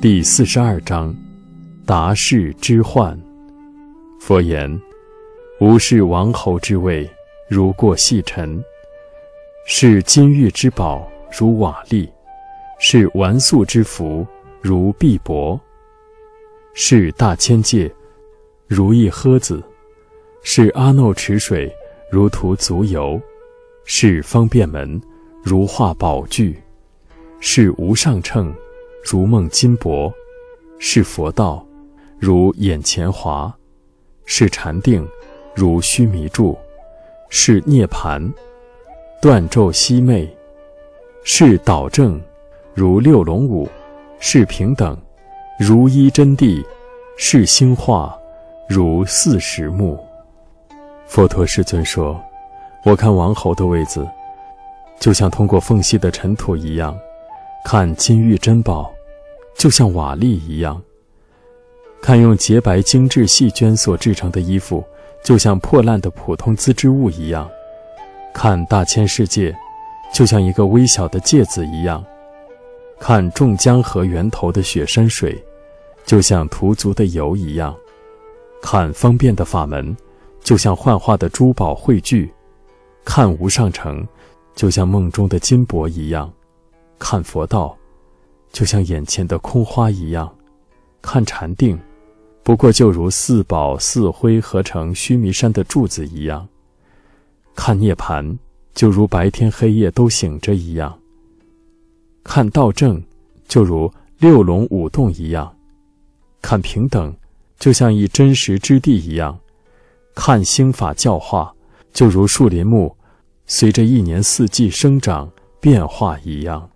第四十二章：达世之患。佛言：吾视王侯之位，如过细尘；视金玉之宝，如瓦砾；视纨素之福，如碧帛；视大千界，如一诃子；视阿耨池水，如涂足油；视方便门，如画宝具；视无上乘。如梦金帛，是佛道；如眼前华，是禅定；如须弥柱，是涅盘；断咒息昧，是导正；如六龙舞，是平等；如一真谛，是兴化；如四时木。佛陀世尊说：“我看王侯的位子，就像通过缝隙的尘土一样。”看金玉珍宝，就像瓦砾一样；看用洁白精致细绢所制成的衣服，就像破烂的普通织织物一样；看大千世界，就像一个微小的芥子一样；看众江河源头的雪山水，就像涂足的油一样；看方便的法门，就像幻化的珠宝汇聚；看无上城，就像梦中的金箔一样。看佛道，就像眼前的空花一样；看禅定，不过就如四宝四灰合成须弥山的柱子一样；看涅盘，就如白天黑夜都醒着一样；看道正，就如六龙舞动一样；看平等，就像一真实之地一样；看兴法教化，就如树林木随着一年四季生长变化一样。